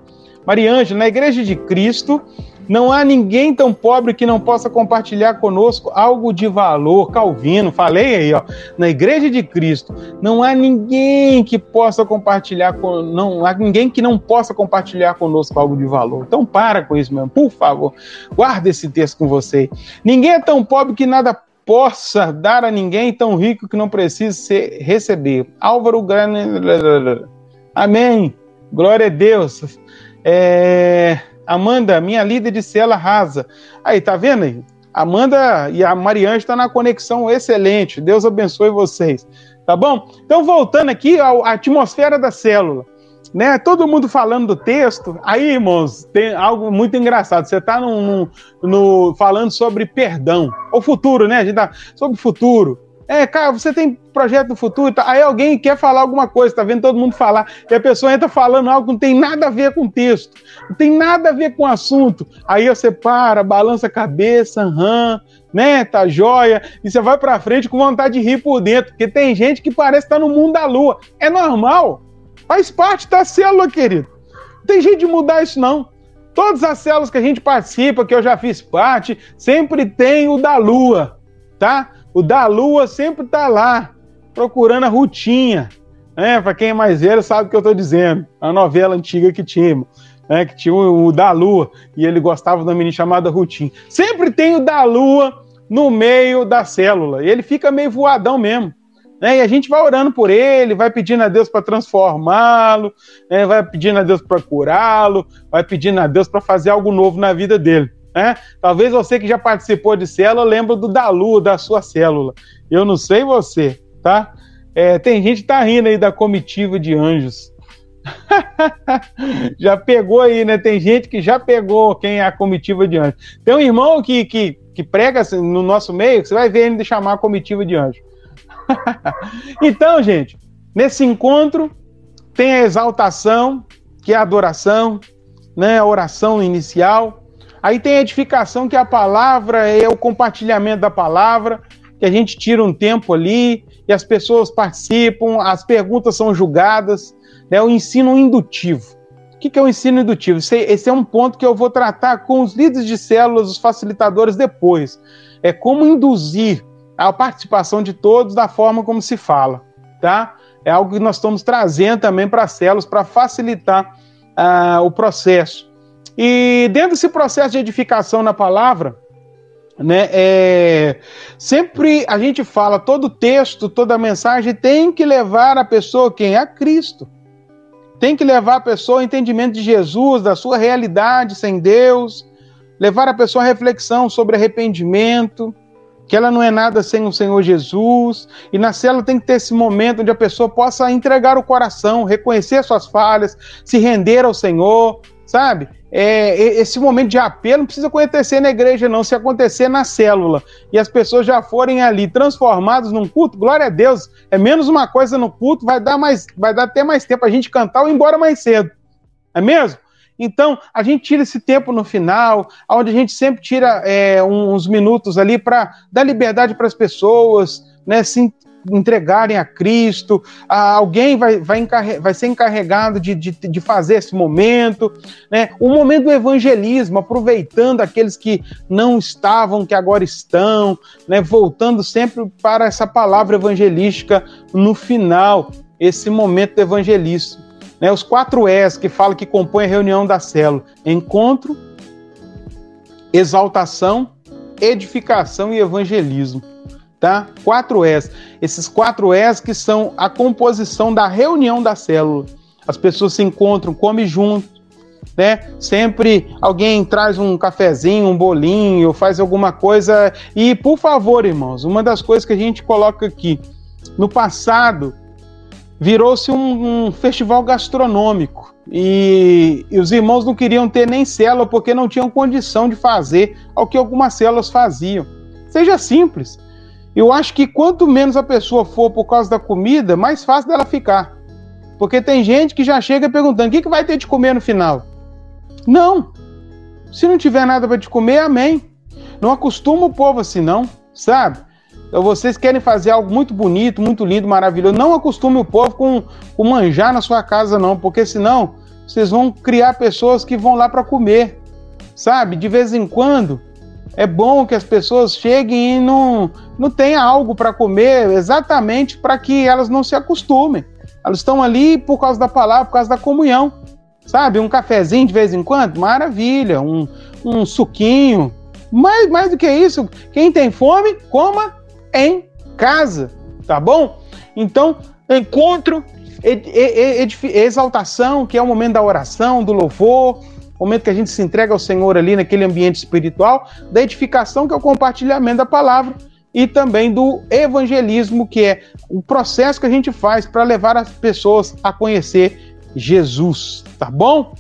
Mariângela, na Igreja de Cristo, não há ninguém tão pobre que não possa compartilhar conosco algo de valor. Calvino, falei aí, ó. Na Igreja de Cristo, não há ninguém que possa compartilhar com, não há ninguém que não possa compartilhar conosco algo de valor. Então para com isso mesmo, por favor. Guarda esse texto com você. Ninguém é tão pobre que nada possa dar a ninguém tão rico que não precise ser, receber. Álvaro Grande. Amém. Glória a Deus. É... Amanda, minha líder de cela rasa. Aí, tá vendo aí? Amanda e a Mariane estão na conexão excelente. Deus abençoe vocês. Tá bom? Então, voltando aqui à atmosfera da célula. Né? Todo mundo falando do texto. Aí, irmãos, tem algo muito engraçado. Você está no, falando sobre perdão. O futuro, né? A gente tá sobre futuro. É, cara, você tem projeto do futuro, tá? aí alguém quer falar alguma coisa, tá vendo todo mundo falar, e a pessoa entra falando algo que não tem nada a ver com o texto, não tem nada a ver com o assunto. Aí você para, balança a cabeça, aham, né, tá joia, e você vai pra frente com vontade de rir por dentro, porque tem gente que parece estar tá no mundo da lua. É normal, faz parte da célula, querido. Não tem jeito de mudar isso, não. Todas as células que a gente participa, que eu já fiz parte, sempre tem o da lua, tá? O da Lua sempre está lá, procurando a Rutinha. Né? Para quem é mais velho sabe o que eu estou dizendo. A novela antiga que tinha, né? que tinha o, o, da Lua, e ele gostava uma menina chamada Rutinha. Sempre tem o da Lua no meio da célula, e ele fica meio voadão mesmo. Né? E a gente vai orando por ele, vai pedindo a Deus para transformá-lo, né? vai pedindo a Deus para curá-lo, vai pedindo a Deus para fazer algo novo na vida dele. Né? Talvez você que já participou de célula lembre do da lua da sua célula. Eu não sei você, tá? É, tem gente que tá rindo aí da comitiva de anjos. já pegou aí, né? Tem gente que já pegou quem é a comitiva de anjos. Tem um irmão que, que, que prega assim, no nosso meio, que você vai ver ele chamar a comitiva de anjos. então, gente, nesse encontro tem a exaltação, que é a adoração, né? A oração inicial Aí tem a edificação, que a palavra é o compartilhamento da palavra, que a gente tira um tempo ali e as pessoas participam, as perguntas são julgadas, né? O ensino indutivo. O que é o ensino indutivo? Esse é um ponto que eu vou tratar com os líderes de células, os facilitadores depois. É como induzir a participação de todos da forma como se fala, tá? É algo que nós estamos trazendo também para as células para facilitar uh, o processo. E dentro desse processo de edificação na palavra, né, é, sempre a gente fala, todo texto, toda mensagem tem que levar a pessoa quem? A Cristo. Tem que levar a pessoa ao entendimento de Jesus, da sua realidade sem Deus, levar a pessoa à reflexão sobre arrependimento, que ela não é nada sem o Senhor Jesus, e na célula tem que ter esse momento onde a pessoa possa entregar o coração, reconhecer suas falhas, se render ao Senhor, sabe? É, esse momento de apelo não precisa acontecer na igreja, não, se acontecer na célula e as pessoas já forem ali transformadas num culto, glória a Deus, é menos uma coisa no culto, vai dar mais, vai dar até mais tempo a gente cantar ou ir embora mais cedo. É mesmo? Então, a gente tira esse tempo no final, onde a gente sempre tira é, uns minutos ali para dar liberdade para as pessoas, né, se entregarem a Cristo, alguém vai, vai, vai ser encarregado de, de, de, fazer esse momento, né? o momento do evangelismo, aproveitando aqueles que não estavam, que agora estão, né? voltando sempre para essa palavra evangelística no final, esse momento do evangelismo. Né? Os quatro S que fala que compõem a reunião da célula: encontro, exaltação, edificação e evangelismo. Tá? Quatro S. Esses quatro S que são a composição da reunião da célula. As pessoas se encontram, comem junto, né? Sempre alguém traz um cafezinho, um bolinho, faz alguma coisa. E, por favor, irmãos, uma das coisas que a gente coloca aqui, no passado, virou-se um, um, festival gastronômico. E, e, os irmãos não queriam ter nem célula porque não tinham condição de fazer o que algumas células faziam. Seja simples. Eu acho que quanto menos a pessoa for por causa da comida, mais fácil dela ficar. Porque tem gente que já chega perguntando: o que, vai ter de comer no final? Não. Se não tiver nada para te comer, amém. Não acostuma o povo assim, não, sabe? Então vocês querem fazer algo muito bonito, muito lindo, maravilhoso. Não acostume o povo com, com manjar na sua casa, não, porque senão vocês vão criar pessoas que vão lá para comer. Sabe? De vez em quando é bom que as pessoas cheguem e não, não tenham algo para comer, exatamente para que elas não se acostumem. Elas estão ali por causa da palavra, por causa da comunhão. Sabe? Um cafezinho de vez em quando, maravilha. Um, um suquinho. Mais, mais do que isso, quem tem fome, coma em casa, tá bom? Então, encontro, exaltação, que é o momento da oração, do louvor, momento que a gente se entrega ao Senhor ali naquele ambiente espiritual, da edificação, que é o compartilhamento da palavra, e também do evangelismo, que é o processo que a gente faz para levar as pessoas a conhecer Jesus, tá bom?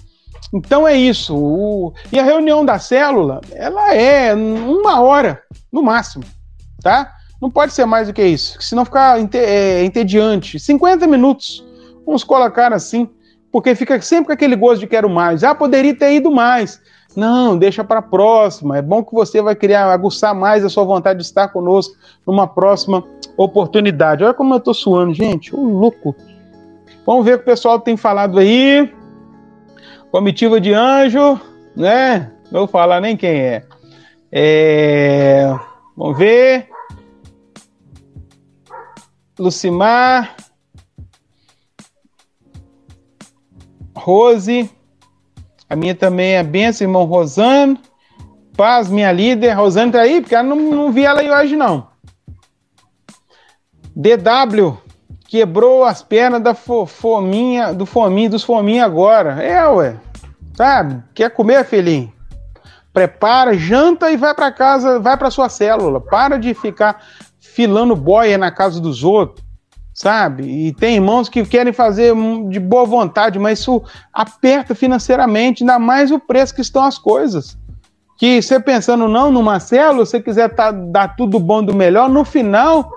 Então é isso. O... E a reunião da célula, ela é uma hora, no máximo, tá? Não pode ser mais do que isso, senão fica é, entediante. 50 minutos, vamos colocar assim, porque fica sempre com aquele gosto de quero mais. Ah, poderia ter ido mais. Não, deixa para a próxima. É bom que você vai criar, aguçar mais a sua vontade de estar conosco numa próxima oportunidade. Olha como eu estou suando, gente. Ô, louco. Vamos ver o que o pessoal tem falado aí. Comitiva de anjo, né? Não vou falar nem quem é. é... Vamos ver. Lucimar, Rose, a minha também é benção, irmão Rosane. Paz, minha líder. Rosane tá aí? Porque eu não, não vi ela aí hoje, não. DW quebrou as pernas da fominha, do fominho, dos fominhos agora. É, ué. Sabe? Quer comer, filhinho? Prepara, janta e vai para casa, vai para sua célula. Para de ficar filando boia na casa dos outros, sabe? E tem irmãos que querem fazer de boa vontade, mas isso aperta financeiramente, ainda mais o preço que estão as coisas. Que você pensando não numa célula, se quiser tá, dar tudo bom do melhor, no final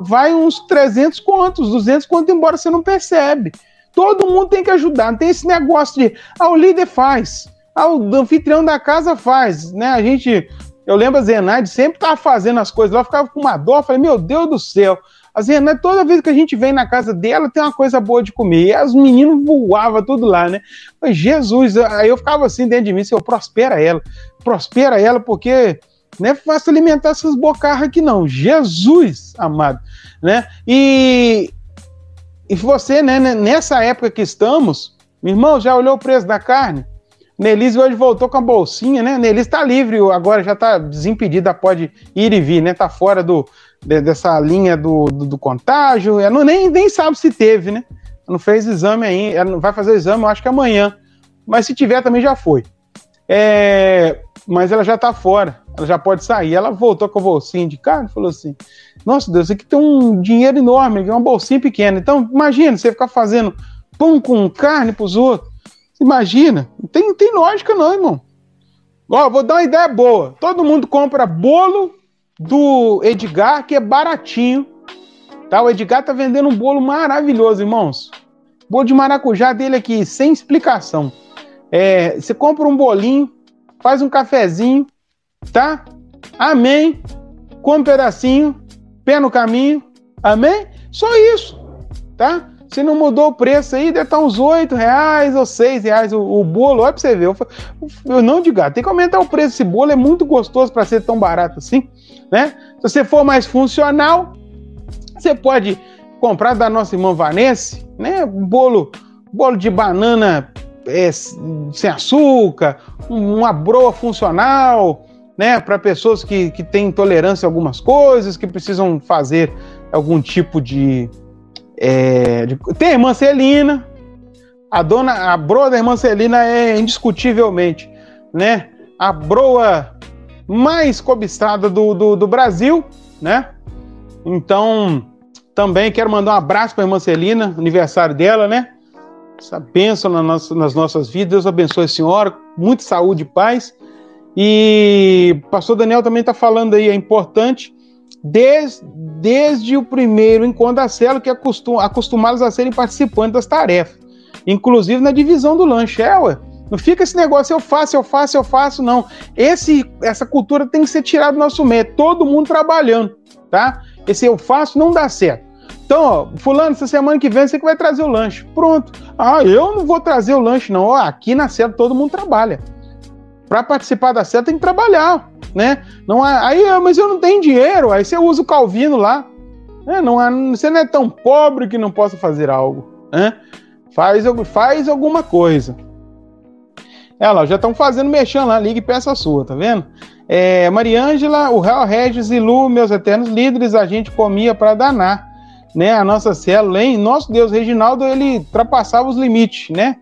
vai uns 300 contos, 200 contos, embora você não percebe. Todo mundo tem que ajudar, não tem esse negócio de, ah, o líder faz, ah, o anfitrião da casa faz, né? A gente Eu lembro a Zenaide sempre tava fazendo as coisas lá, ficava com uma dor, falei, meu Deus do céu. A Zenaide, toda vez que a gente vem na casa dela, tem uma coisa boa de comer. E os meninos voavam tudo lá, né? Mas Jesus, aí eu ficava assim dentro de mim, se eu prospera ela, prospera ela, porque não é fácil alimentar essas bocarras aqui, não. Jesus, amado, né? E, e você, né, nessa época que estamos, meu irmão, já olhou o preço da carne? Nelise hoje voltou com a bolsinha, né? Nelise tá livre agora, já tá desimpedida, pode ir e vir, né? Tá fora do, de, dessa linha do, do, do contágio. Ela não, nem, nem sabe se teve, né? Não fez exame ainda. Ela vai fazer o exame, eu acho que amanhã. Mas se tiver, também já foi. É, mas ela já tá fora, ela já pode sair. Ela voltou com a bolsinha de carne e falou assim: Nossa Deus, aqui tem um dinheiro enorme, uma bolsinha pequena. Então, imagina você ficar fazendo pão com carne pros outros. Imagina, não tem, tem lógica não, irmão. Ó, vou dar uma ideia boa. Todo mundo compra bolo do Edgar, que é baratinho. Tá? O Edgar tá vendendo um bolo maravilhoso, irmãos. Bolo de maracujá dele aqui, sem explicação. É, você compra um bolinho, faz um cafezinho, tá? Amém. Come um pedacinho, pé no caminho. Amém? Só isso, tá? Se não mudou o preço aí, deve estar uns 8 reais ou 6 reais o, o bolo. Olha pra você ver. Eu, eu não digo, tem que aumentar o preço desse bolo, é muito gostoso para ser tão barato assim, né? Se você for mais funcional, você pode comprar da nossa irmã Vanessa, né? Bolo, bolo de banana é, sem açúcar, uma broa funcional, né? Para pessoas que, que têm intolerância a algumas coisas, que precisam fazer algum tipo de é, de, tem a irmã Celina. A dona, a broa da irmã Celina é indiscutivelmente, né? A broa mais cobiçada do, do, do Brasil, né? Então, também quero mandar um abraço para a irmã Celina, aniversário dela, né? Essa bênção na nossa, nas nossas vidas. Deus abençoe a senhora, muita saúde e paz. E o pastor Daniel também está falando aí, é importante desde, desde o primeiro encontro da célula, que acostum, acostumados a serem participantes das tarefas, inclusive na divisão do lanche. É, ué. Não fica esse negócio, eu faço, eu faço, eu faço, não. Esse, essa cultura tem que ser tirada do nosso meio. É todo mundo trabalhando, tá? Esse eu faço não dá certo. Então, ó, fulano, essa semana que vem você que vai trazer o lanche. Pronto. Ah, eu não vou trazer o lanche, não. Ó, aqui na célula todo mundo trabalha. Para participar da célula tem que trabalhar né? Não há, aí, ah, mas eu não tenho dinheiro, aí você usa o Calvino lá. É, não há, você não é tão pobre que não possa fazer algo. Né? Faz, faz alguma coisa. É lá, já estão fazendo mexendo lá, liga peça sua, tá vendo? É, Mariângela, o Real Regis e Lu, meus eternos líderes, a gente comia para danar, né? A nossa célula, hein? Nosso Deus, Reginaldo, ele ultrapassava os limites, né?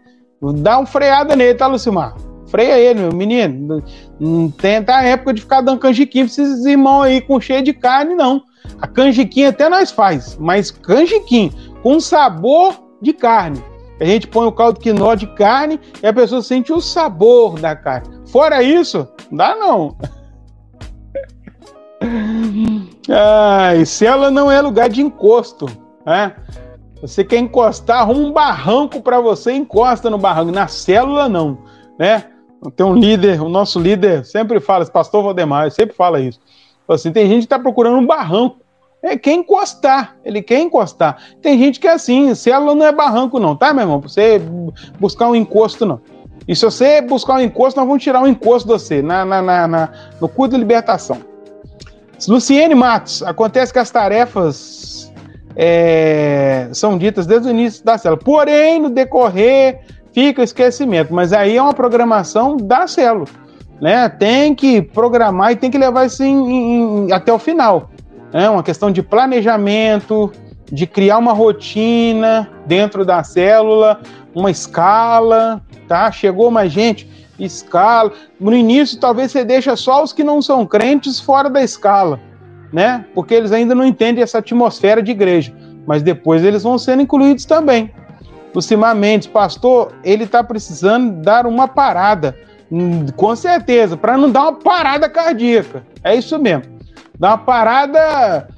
Dá um freada nele, tá, Lucimar? freia ele, meu menino. Não tem a época de ficar dando canjiquinha pra esses irmãos aí com cheio de carne, não. A canjiquinha até nós faz, mas canjiquinha com sabor de carne. A gente põe o caldo quinó de carne e a pessoa sente o sabor da carne. Fora isso, não dá não. Ai, célula não é lugar de encosto, né? Você quer encostar, um barranco para você, encosta no barranco. Na célula, não, né? Tem um líder, o nosso líder sempre fala, pastor Valdemar, sempre fala isso. Assim, tem gente que está procurando um barranco. É, quer encostar, ele quer encostar. Tem gente que é assim, célula não é barranco, não, tá, meu irmão? Pra você buscar um encosto, não. E se você buscar um encosto, nós vamos tirar um encosto de você na, na, na, na no culto de libertação. Luciene Matos, acontece que as tarefas é, são ditas desde o início da célula. Porém, no decorrer fica esquecimento. Mas aí é uma programação da célula. Né? Tem que programar e tem que levar isso em, em, até o final. É uma questão de planejamento, de criar uma rotina dentro da célula, uma escala, tá? Chegou mais gente, escala. No início, talvez você deixa só os que não são crentes fora da escala, né? Porque eles ainda não entendem essa atmosfera de igreja. Mas depois eles vão sendo incluídos também. Lucimar Mendes, pastor, ele está precisando dar uma parada, hum, com certeza, para não dar uma parada cardíaca. É isso mesmo. Dar uma parada.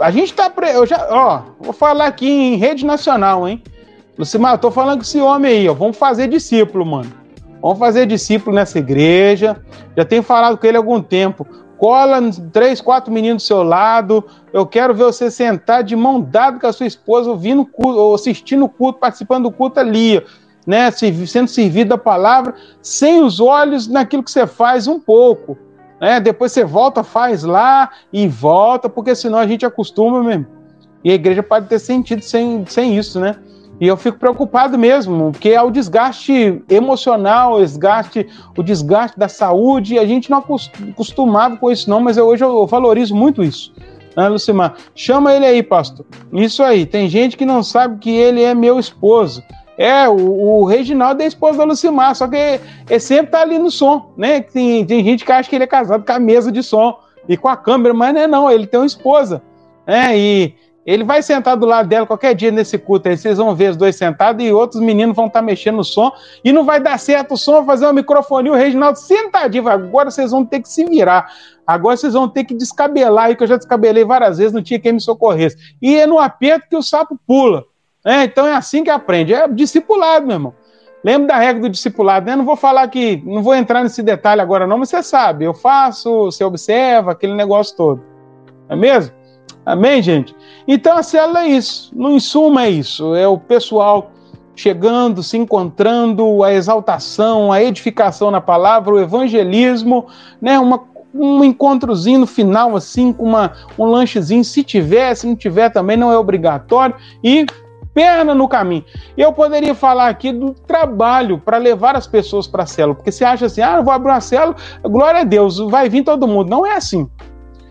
A gente está. Pre... Eu já, ó, vou falar aqui em rede nacional, hein? Lucimar, eu tô falando com esse homem aí, ó. Vamos fazer discípulo, mano. Vamos fazer discípulo nessa igreja. Já tenho falado com ele há algum tempo. Cola três, quatro meninos do seu lado. Eu quero ver você sentar de mão dada com a sua esposa, ouvindo culto, assistindo o culto, participando do culto ali, né? Sendo servido da palavra, sem os olhos naquilo que você faz um pouco. Né? Depois você volta, faz lá e volta, porque senão a gente acostuma mesmo. E a igreja pode ter sentido sem, sem isso, né? E eu fico preocupado mesmo, porque é o desgaste emocional, o desgaste, o desgaste da saúde. A gente não acostumava com isso, não, mas eu, hoje eu valorizo muito isso. Né, Lucimar? Chama ele aí, pastor. Isso aí. Tem gente que não sabe que ele é meu esposo. É, o, o Reginaldo é esposo da Lucimar, só que ele sempre tá ali no som, né? Tem, tem gente que acha que ele é casado com a mesa de som e com a câmera, mas não é não, ele tem uma esposa. É, e ele vai sentar do lado dela qualquer dia nesse culto aí, vocês vão ver os dois sentados e outros meninos vão estar tá mexendo no som e não vai dar certo o som, fazer uma microfonia, o Reginaldo sentadinho, agora vocês vão ter que se virar, agora vocês vão ter que descabelar aí, que eu já descabelei várias vezes, não tinha quem me socorresse. E é no aperto que o sapo pula. É, então é assim que aprende, é discipulado, meu irmão. Lembra da regra do discipulado, né? Não vou falar que, não vou entrar nesse detalhe agora não, mas você sabe, eu faço, você observa, aquele negócio todo. É mesmo? Amém, gente? Então a célula é isso, no insumo é isso, é o pessoal chegando, se encontrando, a exaltação, a edificação na palavra, o evangelismo, né? Uma, um encontrozinho no final, assim, com uma, um lanchezinho, se tiver, se não tiver também não é obrigatório, e perna no caminho. Eu poderia falar aqui do trabalho para levar as pessoas para a célula, porque você acha assim, ah, eu vou abrir uma célula, glória a Deus, vai vir todo mundo. Não é assim.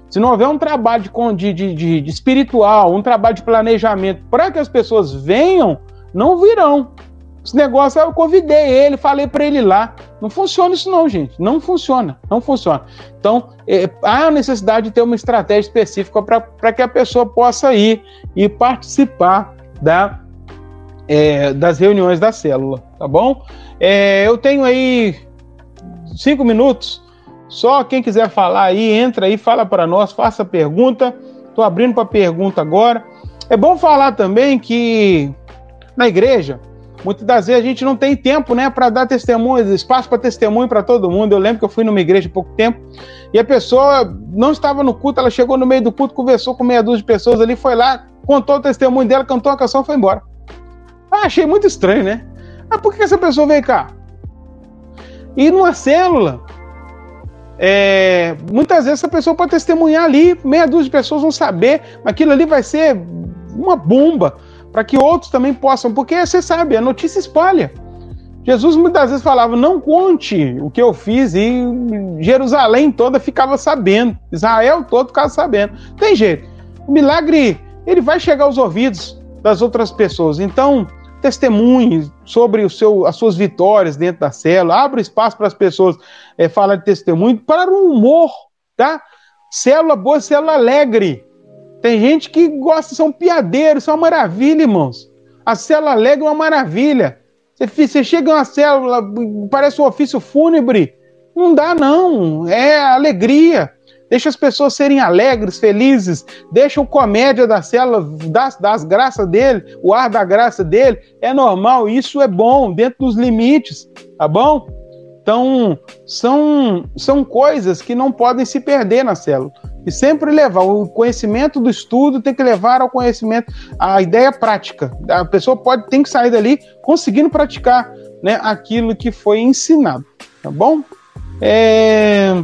Se não houver um trabalho de, de, de, de espiritual, um trabalho de planejamento para que as pessoas venham, não virão. Esse negócio eu convidei ele, falei para ele lá. Não funciona isso, não, gente. Não funciona. Não funciona. Então, é, há necessidade de ter uma estratégia específica para que a pessoa possa ir e participar da, é, das reuniões da célula, tá bom? É, eu tenho aí cinco minutos só quem quiser falar aí, entra aí, fala para nós, faça pergunta. Estou abrindo para pergunta agora. É bom falar também que na igreja, muitas das vezes a gente não tem tempo, né, para dar testemunho, espaço para testemunho para todo mundo. Eu lembro que eu fui numa igreja há pouco tempo e a pessoa não estava no culto, ela chegou no meio do culto, conversou com meia dúzia de pessoas ali, foi lá, contou o testemunho dela, cantou a canção e foi embora. Ah, achei muito estranho, né? Mas por que essa pessoa veio cá? E numa célula, é, muitas vezes essa pessoa pode testemunhar ali, meia dúzia de pessoas vão saber, mas aquilo ali vai ser uma bomba para que outros também possam, porque você sabe, a notícia espalha. Jesus muitas vezes falava: Não conte o que eu fiz, e Jerusalém toda ficava sabendo, Israel todo ficava sabendo. Tem jeito. O milagre ele vai chegar aos ouvidos das outras pessoas. Então, testemunhe sobre o seu, as suas vitórias dentro da célula, abra espaço para as pessoas é, falar de testemunho, para o humor, tá? Célula boa, célula alegre. Tem gente que gosta, são piadeiros, são uma maravilha, irmãos. A célula alegre é uma maravilha. Você, chega em uma célula, parece um ofício fúnebre. Não dá, não. É alegria deixa as pessoas serem alegres, felizes, deixa o comédia da célula, das, das graças dele, o ar da graça dele, é normal, isso é bom, dentro dos limites, tá bom? Então, são, são coisas que não podem se perder na célula. E sempre levar o conhecimento do estudo tem que levar ao conhecimento, a ideia prática. A pessoa pode tem que sair dali conseguindo praticar né, aquilo que foi ensinado, tá bom? É...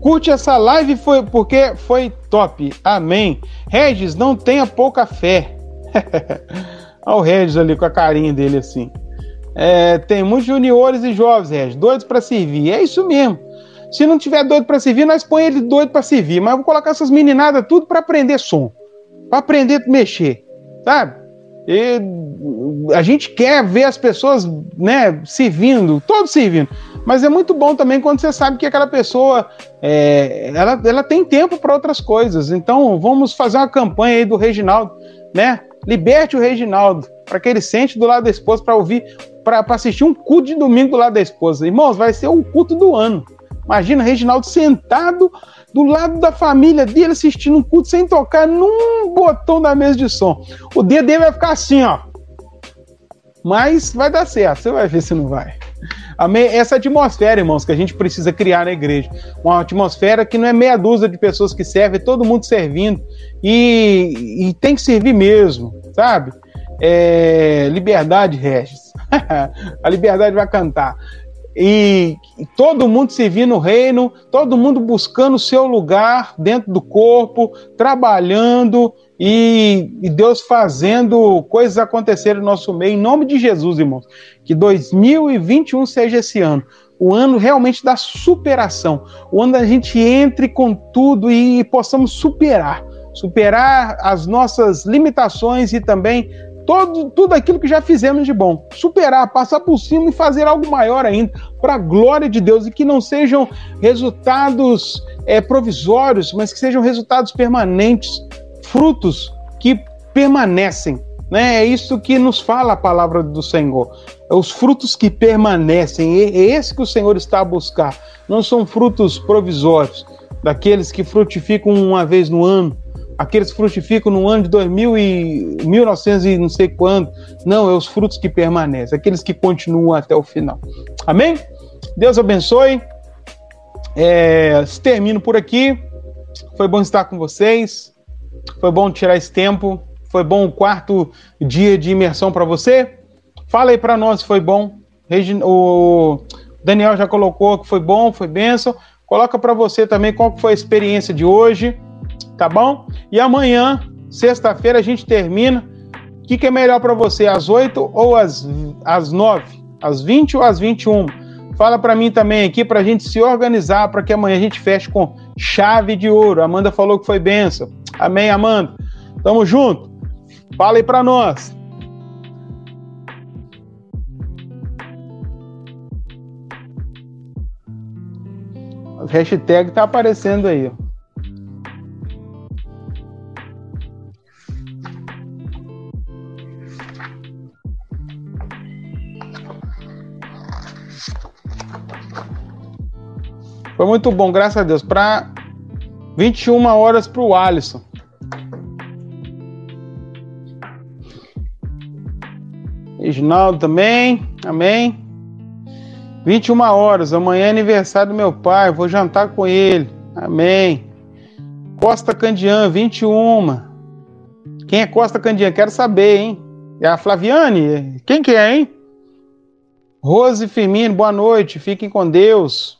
Curte essa live foi porque foi top. Amém. Regis, não tenha pouca fé. Olha o Regis ali com a carinha dele assim. É, tem muitos juniores e jovens, Regis, doidos para servir. É isso mesmo. Se não tiver doido para servir, nós põe ele doido para servir. Mas vou colocar essas meninadas tudo para aprender som, para aprender a mexer, sabe? E a gente quer ver as pessoas, né, servindo, todos servindo. Mas é muito bom também quando você sabe que aquela pessoa é, ela, ela tem tempo para outras coisas. Então vamos fazer uma campanha aí do Reginaldo, né? Liberte o Reginaldo para que ele sente do lado da esposa para ouvir, para assistir um culto de domingo do lado da esposa. Irmãos, vai ser o culto do ano. Imagina o Reginaldo sentado do lado da família dele assistindo um culto sem tocar num botão da mesa de som. O dedo dele vai ficar assim, ó. Mas vai dar certo, você vai ver se não vai. Amém? Essa atmosfera, irmãos, que a gente precisa criar na igreja. Uma atmosfera que não é meia dúzia de pessoas que servem, é todo mundo servindo. E, e tem que servir mesmo, sabe? É, liberdade, Regis. a liberdade vai cantar. E, todo mundo servindo o reino, todo mundo buscando o seu lugar dentro do corpo, trabalhando e, e, Deus fazendo coisas acontecerem no nosso meio, em nome de Jesus, irmãos. Que 2021 seja esse ano, o ano realmente da superação, o ano da gente entre com tudo e possamos superar, superar as nossas limitações e também todo, tudo aquilo que já fizemos de bom. Superar, passar por cima e fazer algo maior ainda, para a glória de Deus, e que não sejam resultados é, provisórios, mas que sejam resultados permanentes, frutos que permanecem. Né? É isso que nos fala a palavra do Senhor. É os frutos que permanecem. É esse que o Senhor está a buscar. Não são frutos provisórios, daqueles que frutificam uma vez no ano, aqueles que frutificam no ano de 2000 e 1900 e não sei quando. Não, é os frutos que permanecem, aqueles que continuam até o final. Amém? Deus abençoe. É, termino por aqui. Foi bom estar com vocês. Foi bom tirar esse tempo. Foi bom o quarto dia de imersão para você. Fala aí para nós se foi bom. O Daniel já colocou que foi bom, foi benção. Coloca para você também qual foi a experiência de hoje tá bom? E amanhã, sexta-feira, a gente termina. O que, que é melhor para você, às 8 ou às, às 9? Às 20 ou às 21? Fala para mim também aqui para a gente se organizar para que amanhã a gente feche com chave de ouro. Amanda falou que foi benção. Amém, Amanda? Tamo junto. Fala aí para nós. O hashtag tá aparecendo aí, ó. Foi muito bom, graças a Deus. Para 21 horas para o Alisson. Reginaldo também, amém. 21 horas, amanhã é aniversário do meu pai, vou jantar com ele, amém. Costa Candian, 21. Quem é Costa Candian? Quero saber, hein? É a Flaviane? Quem que é, hein? Rose Firmino, boa noite, fiquem com Deus.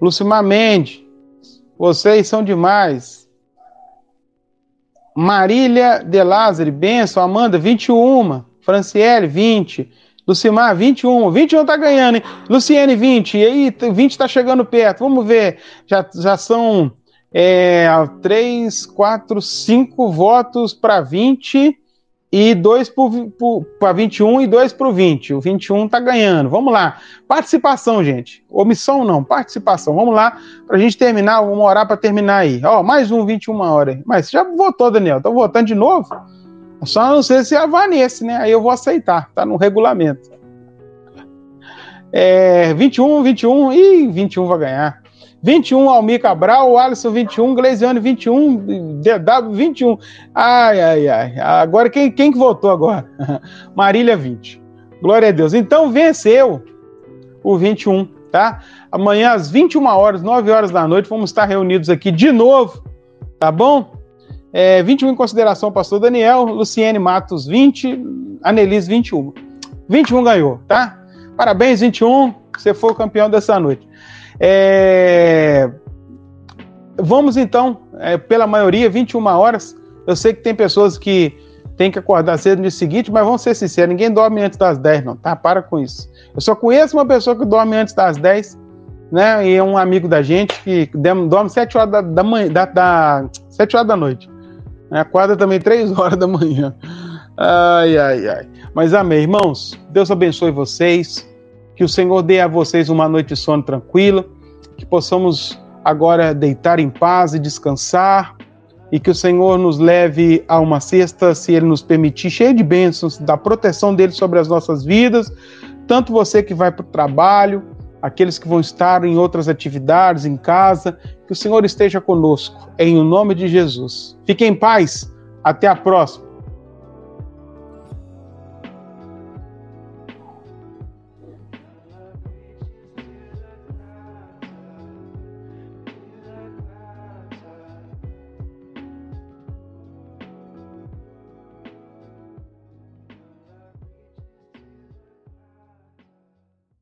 Lucimar Mendes, vocês são demais. Marília de Lázaro, benção. Amanda, 21. Franciele, 20. Lucimar, 21. 21 tá ganhando, hein? Luciene, 20. E aí, 20 tá chegando perto. Vamos ver. Já, já são é, 3, 4, 5 votos para 20 e 2 para 21 e 2 para o 20. O 21 está ganhando. Vamos lá. Participação, gente. Omissão não, participação. Vamos lá para a gente terminar. Vamos orar para terminar aí. Ó, mais um 21 horas. Mas já votou, Daniel? Tá votando de novo? Só não sei se é a Vanessa, né? Aí eu vou aceitar. Tá no regulamento. É, 21, 21. Ih, 21 vai ganhar. 21, Almir Cabral, Alisson 21, Gleisiane 21, DW 21. Ai, ai, ai. Agora, quem, quem que votou agora? Marília 20. Glória a Deus. Então, venceu o 21, tá? Amanhã, às 21 horas, 9 horas da noite, vamos estar reunidos aqui de novo, tá bom? É, 21 em consideração, pastor Daniel, Luciene Matos 20, Anelise 21. 21 ganhou, tá? Parabéns, 21, você foi o campeão dessa noite. É... Vamos então, é, pela maioria, 21 horas. Eu sei que tem pessoas que têm que acordar cedo no dia seguinte, mas vamos ser sinceros, ninguém dorme antes das 10, não, tá? Para com isso. Eu só conheço uma pessoa que dorme antes das 10, né? E é um amigo da gente que dorme 7 horas da, da manhã, da, da, 7 horas da noite. Né? Acorda também 3 horas da manhã. Ai, ai, ai. Mas amém, irmãos. Deus abençoe vocês. Que o Senhor dê a vocês uma noite de sono tranquila, que possamos agora deitar em paz e descansar, e que o Senhor nos leve a uma sexta, se Ele nos permitir, cheia de bênçãos, da proteção dele sobre as nossas vidas, tanto você que vai para o trabalho, aqueles que vão estar em outras atividades, em casa, que o Senhor esteja conosco, em o nome de Jesus. Fiquem em paz, até a próxima.